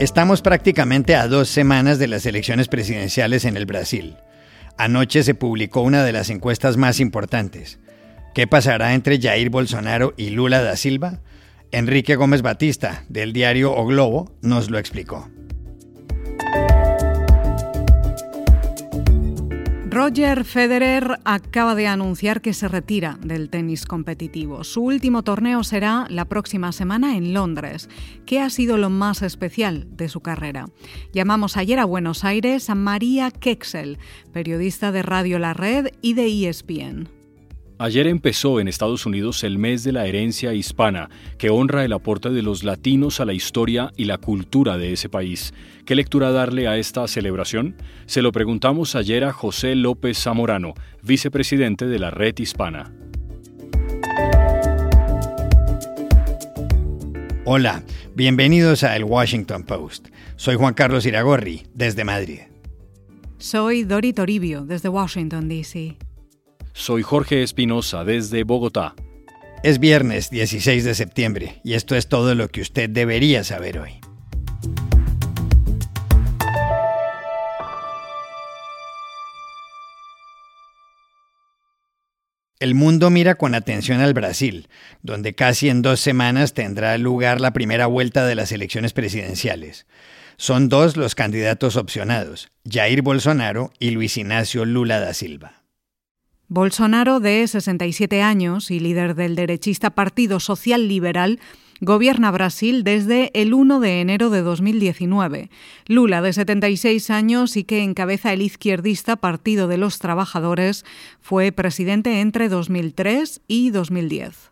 Estamos prácticamente a dos semanas de las elecciones presidenciales en el Brasil. Anoche se publicó una de las encuestas más importantes. ¿Qué pasará entre Jair Bolsonaro y Lula da Silva? Enrique Gómez Batista, del diario O Globo, nos lo explicó. Roger Federer acaba de anunciar que se retira del tenis competitivo. Su último torneo será la próxima semana en Londres. ¿Qué ha sido lo más especial de su carrera? Llamamos ayer a Buenos Aires a María Kexel, periodista de Radio La Red y de ESPN. Ayer empezó en Estados Unidos el mes de la herencia hispana, que honra el aporte de los latinos a la historia y la cultura de ese país. ¿Qué lectura darle a esta celebración? Se lo preguntamos ayer a José López Zamorano, vicepresidente de la Red Hispana. Hola, bienvenidos a El Washington Post. Soy Juan Carlos Iragorri, desde Madrid. Soy Dori Toribio, desde Washington, D.C. Soy Jorge Espinosa desde Bogotá. Es viernes 16 de septiembre y esto es todo lo que usted debería saber hoy. El mundo mira con atención al Brasil, donde casi en dos semanas tendrá lugar la primera vuelta de las elecciones presidenciales. Son dos los candidatos opcionados, Jair Bolsonaro y Luis Ignacio Lula da Silva. Bolsonaro, de 67 años y líder del derechista Partido Social Liberal, gobierna Brasil desde el 1 de enero de 2019. Lula, de 76 años y que encabeza el izquierdista Partido de los Trabajadores, fue presidente entre 2003 y 2010.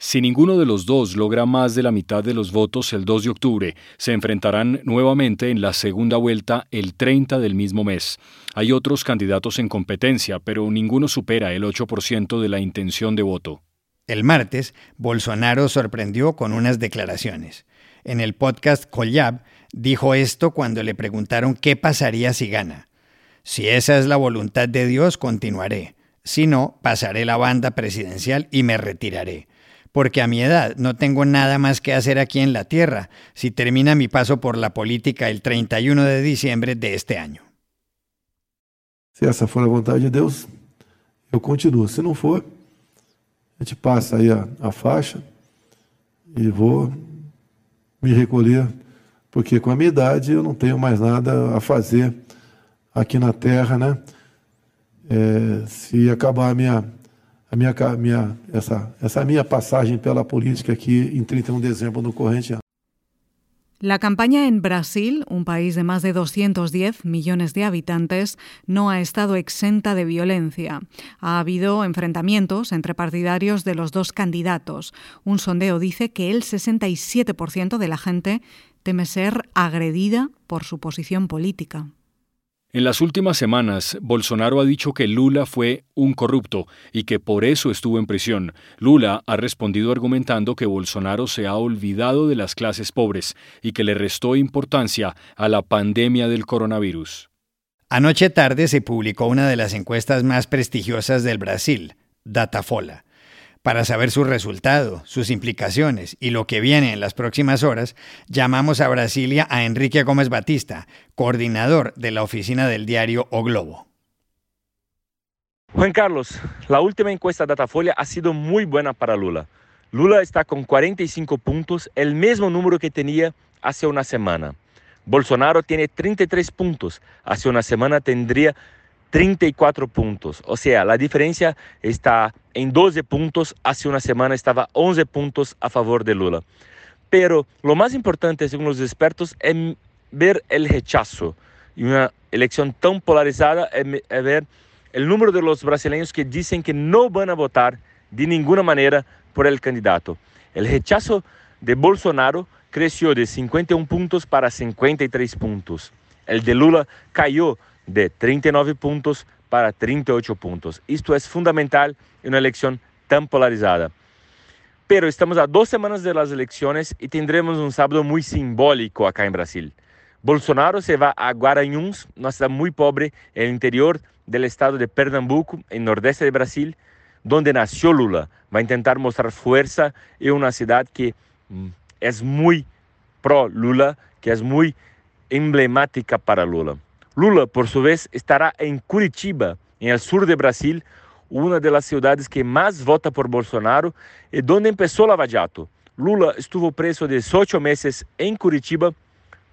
Si ninguno de los dos logra más de la mitad de los votos el 2 de octubre, se enfrentarán nuevamente en la segunda vuelta el 30 del mismo mes. Hay otros candidatos en competencia, pero ninguno supera el 8% de la intención de voto. El martes, Bolsonaro sorprendió con unas declaraciones. En el podcast Collab dijo esto cuando le preguntaron qué pasaría si gana. Si esa es la voluntad de Dios, continuaré. Si no, pasaré la banda presidencial y me retiraré porque a mi edad no tengo nada más que hacer aquí en la Tierra si termina mi paso por la política el 31 de diciembre de este año. Se essa for a vontade de Deus, eu continuo. Se não for, a gente passa aí a, a faixa e vou me recolher, porque com a minha idade eu não tenho mais nada a fazer aqui na Terra, né? É, se acabar a minha a minha, minha, essa, essa minha política aqui em 31 de dezembro no corrente. La campaña en Brasil, un país de más de 210 millones de habitantes, no ha estado exenta de violencia. Ha habido enfrentamientos entre partidarios de los dos candidatos. Un sondeo dice que el 67% de la gente teme ser agredida por su posición política. En las últimas semanas, Bolsonaro ha dicho que Lula fue un corrupto y que por eso estuvo en prisión. Lula ha respondido argumentando que Bolsonaro se ha olvidado de las clases pobres y que le restó importancia a la pandemia del coronavirus. Anoche tarde se publicó una de las encuestas más prestigiosas del Brasil, Datafola. Para saber su resultado, sus implicaciones y lo que viene en las próximas horas, llamamos a Brasilia a Enrique Gómez Batista, coordinador de la oficina del diario O Globo. Juan Carlos, la última encuesta de Datafolia ha sido muy buena para Lula. Lula está con 45 puntos, el mismo número que tenía hace una semana. Bolsonaro tiene 33 puntos, hace una semana tendría 34 puntos. O sea, la diferencia está en 12 puntos. Hace una semana estaba 11 puntos a favor de Lula. Pero lo más importante, según los expertos, es ver el rechazo. Y una elección tan polarizada es ver el número de los brasileños que dicen que no van a votar de ninguna manera por el candidato. El rechazo de Bolsonaro creció de 51 puntos para 53 puntos. El de Lula cayó de 39 puntos para 38 puntos. Esto es fundamental en una elección tan polarizada. Pero estamos a dos semanas de las elecciones y tendremos un sábado muy simbólico acá en Brasil. Bolsonaro se va a Guaranhuns, una ciudad muy pobre en el interior del estado de Pernambuco, en nordeste de Brasil, donde nació Lula. Va a intentar mostrar fuerza en una ciudad que es muy pro Lula, que es muy emblemática para Lula. Lula, por su vez, estará en Curitiba, en el sur de Brasil, una de las ciudades que más vota por Bolsonaro y donde empezó Lava Jato. Lula estuvo preso 18 meses en Curitiba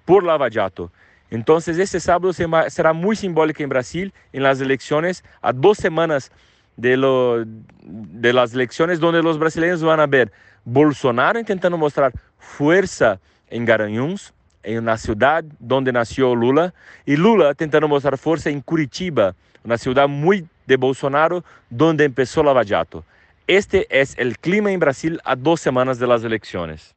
por Lava Jato. Entonces, este sábado será muy simbólico en Brasil, en las elecciones, a dos semanas de, lo, de las elecciones, donde los ver Bolsonaro intentando mostrar fuerza en Garanhuns, en una ciudad donde nació Lula, y Lula tentando mostrar fuerza en Curitiba, una ciudad muy de Bolsonaro, donde empezó Lava. Este es el clima en Brasil a dos semanas de las elecciones.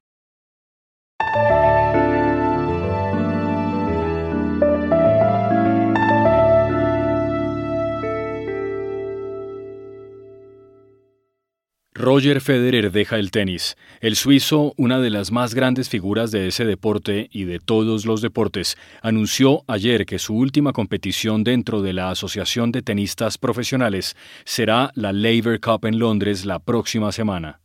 Roger Federer deja el tenis. El suizo, una de las más grandes figuras de ese deporte y de todos los deportes, anunció ayer que su última competición dentro de la Asociación de Tenistas Profesionales será la Laver Cup en Londres la próxima semana.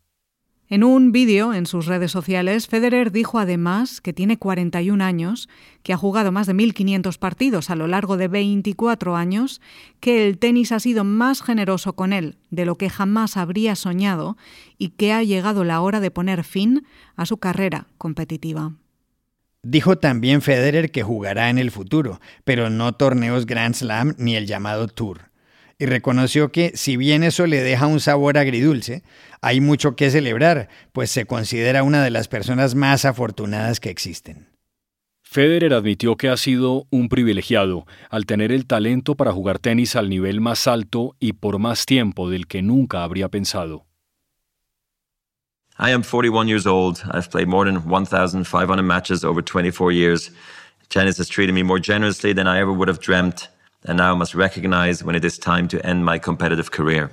En un vídeo en sus redes sociales, Federer dijo además que tiene 41 años, que ha jugado más de 1.500 partidos a lo largo de 24 años, que el tenis ha sido más generoso con él de lo que jamás habría soñado y que ha llegado la hora de poner fin a su carrera competitiva. Dijo también Federer que jugará en el futuro, pero no torneos Grand Slam ni el llamado Tour y reconoció que, si bien eso le deja un sabor agridulce, hay mucho que celebrar, pues se considera una de las personas más afortunadas que existen. Federer admitió que ha sido un privilegiado al tener el talento para jugar tenis al nivel más alto y por más tiempo del que nunca habría pensado. I am 41 years old. I've played more than 1,500 matches over 24 years. Tennis has treated me more generously than I ever would have dreamt and now I must recognize when it is time to end my competitive career.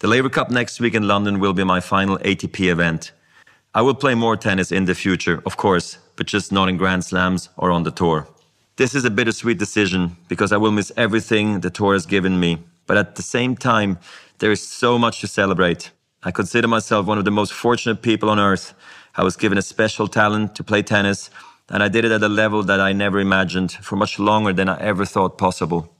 The Labour Cup next week in London will be my final ATP event. I will play more tennis in the future, of course, but just not in Grand Slams or on the tour. This is a bittersweet decision because I will miss everything the tour has given me, but at the same time, there is so much to celebrate. I consider myself one of the most fortunate people on earth. I was given a special talent to play tennis and I did it at a level that I never imagined for much longer than I ever thought possible.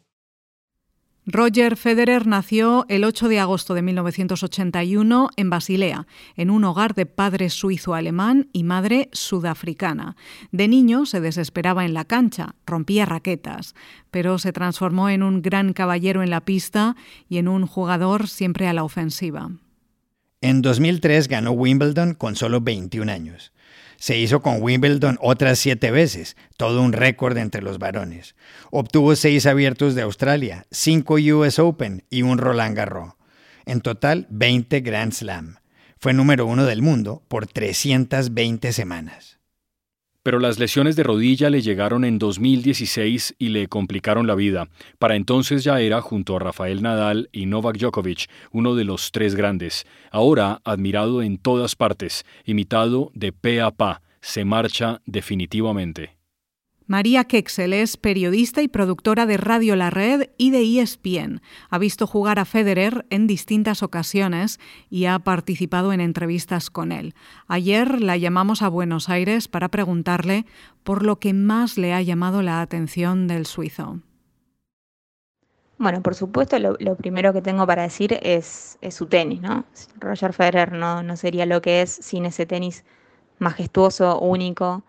Roger Federer nació el 8 de agosto de 1981 en Basilea, en un hogar de padre suizo-alemán y madre sudafricana. De niño se desesperaba en la cancha, rompía raquetas, pero se transformó en un gran caballero en la pista y en un jugador siempre a la ofensiva. En 2003 ganó Wimbledon con solo 21 años. Se hizo con Wimbledon otras siete veces, todo un récord entre los varones. Obtuvo seis abiertos de Australia, cinco US Open y un Roland Garros. En total, 20 Grand Slam. Fue número uno del mundo por 320 semanas pero las lesiones de rodilla le llegaron en 2016 y le complicaron la vida. Para entonces ya era, junto a Rafael Nadal y Novak Djokovic, uno de los tres grandes. Ahora admirado en todas partes, imitado de pe a pa, se marcha definitivamente. María Kexel es periodista y productora de Radio La Red y de ESPN. Ha visto jugar a Federer en distintas ocasiones y ha participado en entrevistas con él. Ayer la llamamos a Buenos Aires para preguntarle por lo que más le ha llamado la atención del suizo. Bueno, por supuesto, lo, primero que tengo para decir es, su tenis, ¿no? Roger Federer no, no sería lo que es sin ese tenis majestuoso, único,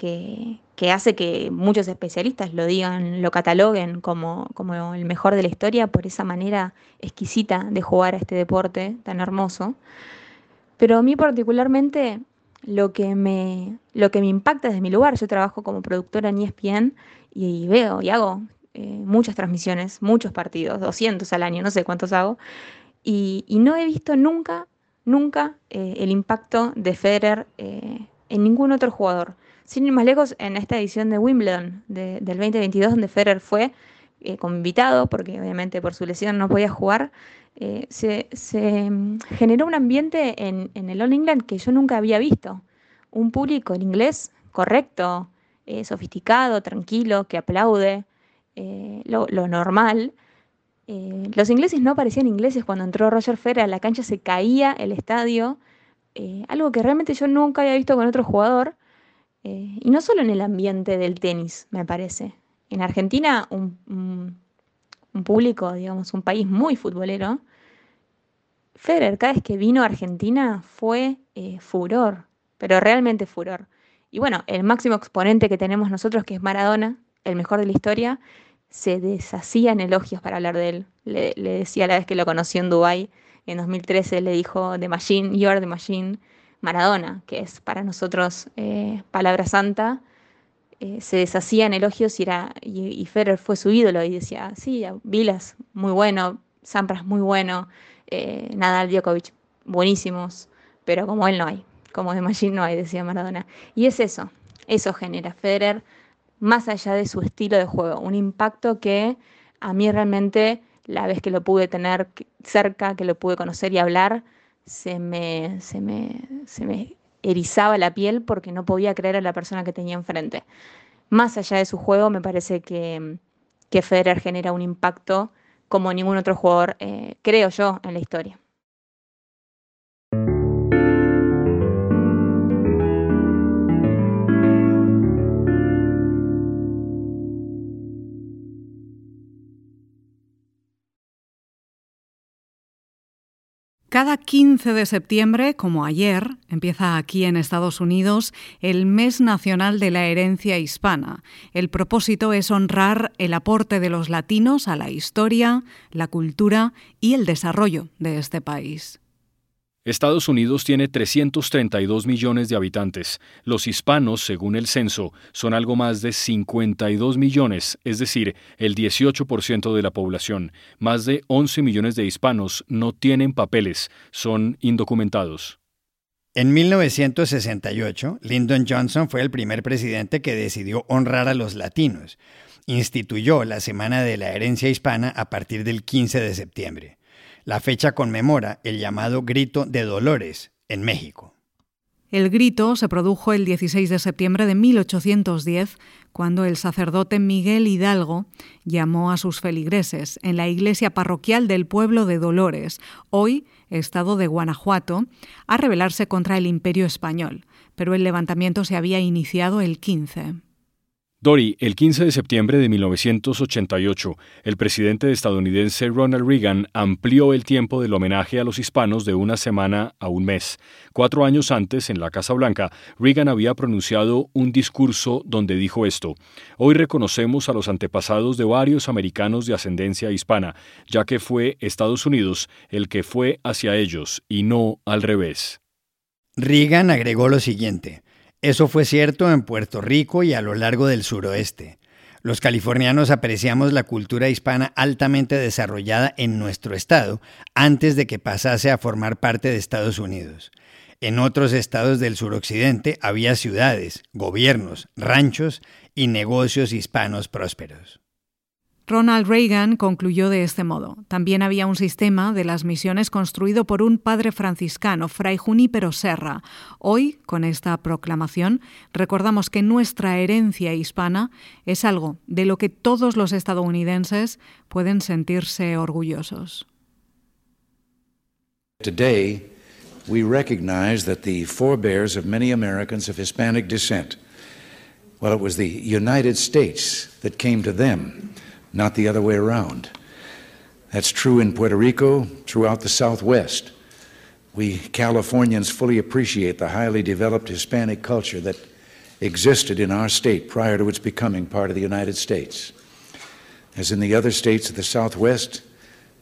que, hace que muchos especialistas lo digan, lo cataloguen como, como el mejor de la historia por esa manera exquisita de jugar a este deporte tan hermoso. Pero a mí particularmente lo que me, lo que me impacta desde mi lugar, yo trabajo como productora en ESPN y, veo y hago eh, muchas transmisiones, muchos partidos, 200 al año, no sé cuántos hago, y, no he visto nunca, nunca eh, el impacto de Federer eh, en ningún otro jugador. Sin ir más lejos, en esta edición de Wimbledon del 2022, donde Federer fue eh, invitado, porque obviamente por su lesión no podía jugar, eh, se, mm, generó un ambiente en, el All England que yo nunca había visto. Un público en inglés correcto, eh, sofisticado, tranquilo, que aplaude, lo, normal. los ingleses no parecían ingleses cuando entró Roger Federer a la cancha, se caía el estadio, algo que realmente yo nunca había visto con otro jugador. Eh, y no solo en el ambiente del tenis, me parece. En Argentina, un, público, digamos, un país muy futbolero, Federer cada vez que vino a Argentina fue eh, furor, pero realmente furor. Y bueno, el máximo exponente que tenemos nosotros, que es Maradona, el mejor de la historia, se deshacía en elogios para hablar de él. Le, decía la vez que lo conoció en Dubái, en 2013, le dijo The Machine, You're the Machine, Maradona, que es para nosotros eh, palabra santa. Eh, se deshacía en elogios y, era, y, Federer fue su ídolo y decía, sí, Vilas, muy bueno, Sampras, muy bueno, eh, Nadal, Djokovic, buenísimos, pero como él no hay, como de Machine no hay, decía Maradona. Y es eso, eso genera Federer más allá de su estilo de juego, un impacto que a mí realmente la vez que lo pude tener cerca, que lo pude conocer y hablar, se me, se me, se me erizaba la piel porque no podía creer a la persona que tenía enfrente. Más allá de su juego, me parece que, que Federer genera un impacto como ningún otro jugador, eh, creo yo, en la historia. Cada 15 de septiembre, como ayer, empieza aquí en Estados Unidos el Mes Nacional de la Herencia Hispana. El propósito es honrar el aporte de los latinos a la historia, la cultura y el desarrollo de este país. Estados Unidos tiene 332 millones de habitantes. Los hispanos, según el censo, son algo más de 52 millones, es decir, el 18% de la población. Más de 11 millones de hispanos no tienen papeles, son indocumentados. En 1968, Lyndon Johnson fue el primer presidente que decidió honrar a los latinos. Instituyó la Semana de la Herencia Hispana a partir del 15 de septiembre. La fecha conmemora el llamado Grito de Dolores en México. El grito se produjo el 16 de septiembre de 1810, cuando el sacerdote Miguel Hidalgo llamó a sus feligreses en la iglesia parroquial del pueblo de Dolores, hoy estado de Guanajuato, a rebelarse contra el imperio español, pero el levantamiento se había iniciado el 15. Dory, el 15 de septiembre de 1988, el presidente estadounidense Ronald Reagan amplió el tiempo del homenaje a los hispanos de una semana a un mes. Cuatro años antes, en la Casa Blanca, Reagan había pronunciado un discurso donde dijo esto: Hoy reconocemos a los antepasados de varios americanos de ascendencia hispana, ya que fue Estados Unidos el que fue hacia ellos y no al revés. Reagan agregó lo siguiente. Eso fue cierto en Puerto Rico y a lo largo del suroeste. Los californianos apreciamos la cultura hispana altamente desarrollada en nuestro estado antes de que pasase a formar parte de Estados Unidos. En otros estados del suroccidente había ciudades, gobiernos, ranchos y negocios hispanos prósperos. Ronald Reagan concluyó de este modo. También había un sistema de las misiones construido por un padre franciscano, Fray Junípero Serra. Hoy, con esta proclamación, recordamos que nuestra herencia hispana es algo de lo que todos los estadounidenses pueden sentirse orgullosos. Today, we recognize that the forebears of many Americans of Hispanic descent, well, it was the United States that came to them. Not the other way around. That's true in Puerto Rico, throughout the Southwest. We Californians fully appreciate the highly developed Hispanic culture that existed in our state prior to its becoming part of the United States. As in the other states of the Southwest,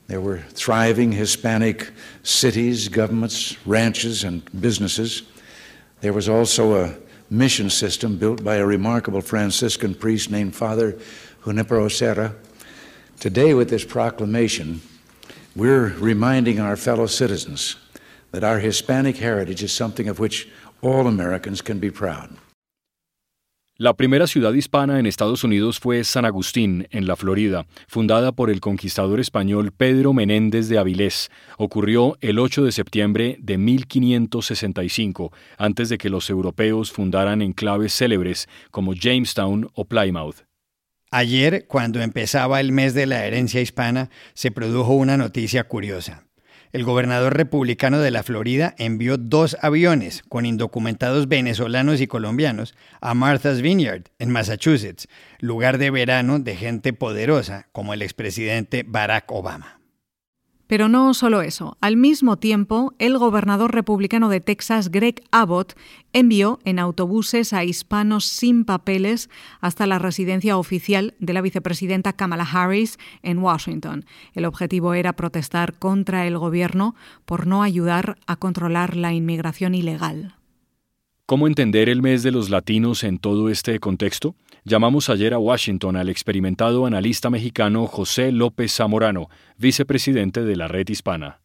there were thriving Hispanic cities, governments, ranches, and businesses. There was also a mission system built by a remarkable Franciscan priest named Father Junipero Serra. Today, with this proclamation, we're reminding our fellow citizens that our Hispanic heritage is something of which all Americans can be proud. La primera ciudad hispana en Estados Unidos fue San Agustín, en la Florida, fundada por el conquistador español Pedro Menéndez de Avilés. Ocurrió el 8 de septiembre de 1565, antes de que los europeos fundaran enclaves célebres como Jamestown o Plymouth. Ayer, cuando empezaba el mes de la herencia hispana, se produjo una noticia curiosa. el gobernador republicano de la Florida envió dos aviones con indocumentados venezolanos y colombianos a Martha's Vineyard, en Massachusetts, lugar de verano de gente poderosa como el expresidente Barack Obama. Pero no solo eso. Al mismo tiempo, el gobernador republicano de Texas, Greg Abbott, envió en autobuses a hispanos sin papeles hasta la residencia oficial de la vicepresidenta Kamala Harris en Washington. El objetivo era protestar contra el gobierno por no ayudar a controlar la inmigración ilegal. ¿Cómo entender el mes de los latinos en todo este contexto? Llamamos ayer a Washington al experimentado analista mexicano José López Zamorano, vicepresidente de la Red Hispana.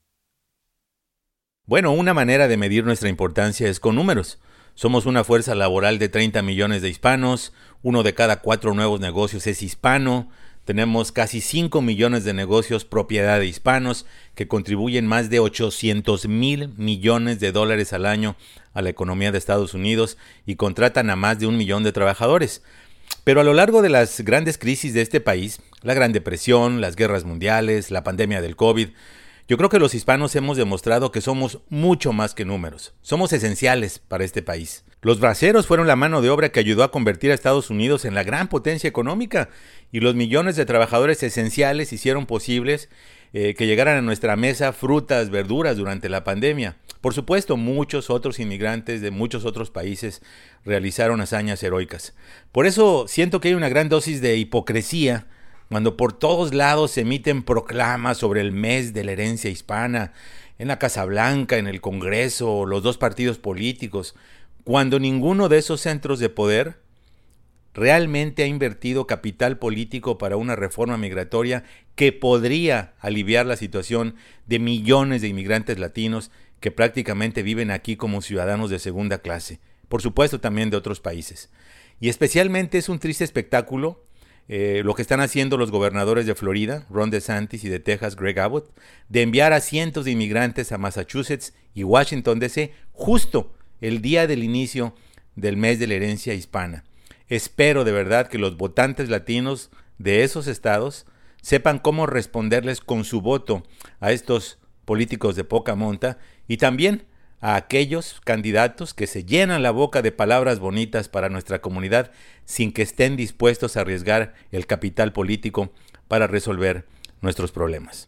Bueno, una manera de medir nuestra importancia es con números. Somos una fuerza laboral de 30 millones de hispanos, uno de cada cuatro nuevos negocios es hispano, tenemos casi 5 millones de negocios propiedad de hispanos que contribuyen más de 800 mil millones de dólares al año a la economía de Estados Unidos y contratan a más de un millón de trabajadores. Pero a lo largo de las grandes crisis de este país, la Gran Depresión, las guerras mundiales, la pandemia del COVID, yo creo que los hispanos hemos demostrado que somos mucho más que números. Somos esenciales para este país. Los braceros fueron la mano de obra que ayudó a convertir a Estados Unidos en la gran potencia económica y los millones de trabajadores esenciales hicieron posibles eh, que llegaran a nuestra mesa frutas, verduras durante la pandemia. Por supuesto, muchos otros inmigrantes de muchos otros países realizaron hazañas heroicas. Por eso siento que hay una gran dosis de hipocresía cuando por todos lados se emiten proclamas sobre el mes de la herencia hispana, en la Casa Blanca, en el Congreso, los dos partidos políticos, cuando ninguno de esos centros de poder realmente ha invertido capital político para una reforma migratoria que podría aliviar la situación de millones de inmigrantes latinos que prácticamente viven aquí como ciudadanos de segunda clase, por supuesto también de otros países. Y especialmente es un triste espectáculo eh, lo que están haciendo los gobernadores de Florida, Ron DeSantis, y de Texas, Greg Abbott, de enviar a cientos de inmigrantes a Massachusetts y Washington, D.C., justo el día del inicio del mes de la herencia hispana. Espero de verdad que los votantes latinos de esos estados sepan cómo responderles con su voto a estos políticos de poca monta y también a aquellos candidatos que se llenan la boca de palabras bonitas para nuestra comunidad sin que estén dispuestos a arriesgar el capital político para resolver nuestros problemas.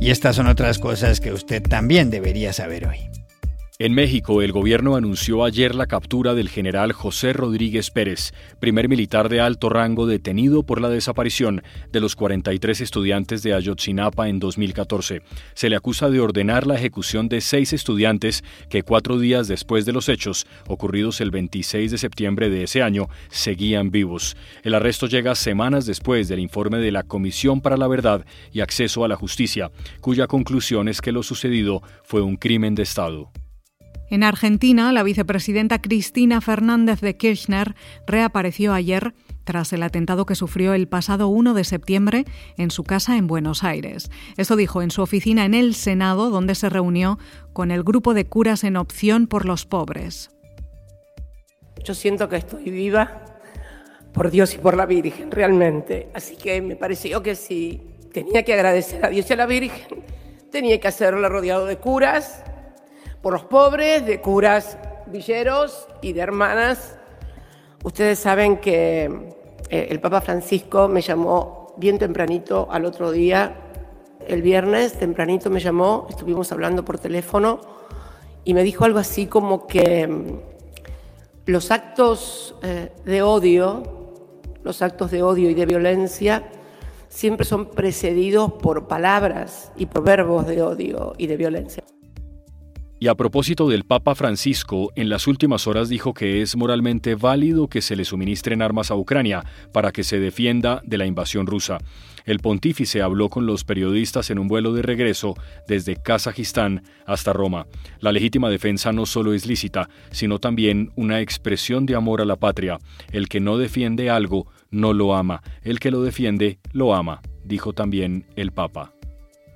Y estas son otras cosas que usted también debería saber hoy. En México, el gobierno anunció ayer la captura del general José Rodríguez Pérez, primer militar de alto rango detenido por la desaparición de los 43 estudiantes de Ayotzinapa en 2014. Se le acusa de ordenar la ejecución de seis estudiantes que cuatro días después de los hechos, ocurridos el 26 de septiembre de ese año, seguían vivos. El arresto llega semanas después del informe de la Comisión para la Verdad y Acceso a la Justicia, cuya conclusión es que lo sucedido fue un crimen de Estado. En Argentina, la vicepresidenta Cristina Fernández de Kirchner reapareció ayer tras el atentado que sufrió el pasado 1 de septiembre en su casa en Buenos Aires. Esto dijo en su oficina en el Senado, donde se reunió con el grupo de curas en opción por los pobres. Yo siento que estoy viva por Dios y por la Virgen, realmente. Así que me pareció que si tenía que agradecer a Dios y a la Virgen, tenía que hacerlo rodeado de curas por los pobres, de curas villeros y de hermanas. Ustedes saben que eh, el Papa Francisco me llamó bien tempranito al otro día, el viernes, tempranito me llamó, estuvimos hablando por teléfono y me dijo algo así como que mm, los actos eh, de odio, los actos de odio y de violencia, siempre son precedidos por palabras y por verbos de odio y de violencia. Y a propósito del Papa Francisco, en las últimas horas dijo que es moralmente válido que se le suministren armas a Ucrania para que se defienda de la invasión rusa. El pontífice habló con los periodistas en un vuelo de regreso desde Kazajistán hasta Roma. La legítima defensa no solo es lícita, sino también una expresión de amor a la patria. El que no defiende algo no lo ama, el que lo defiende lo ama, dijo también el Papa.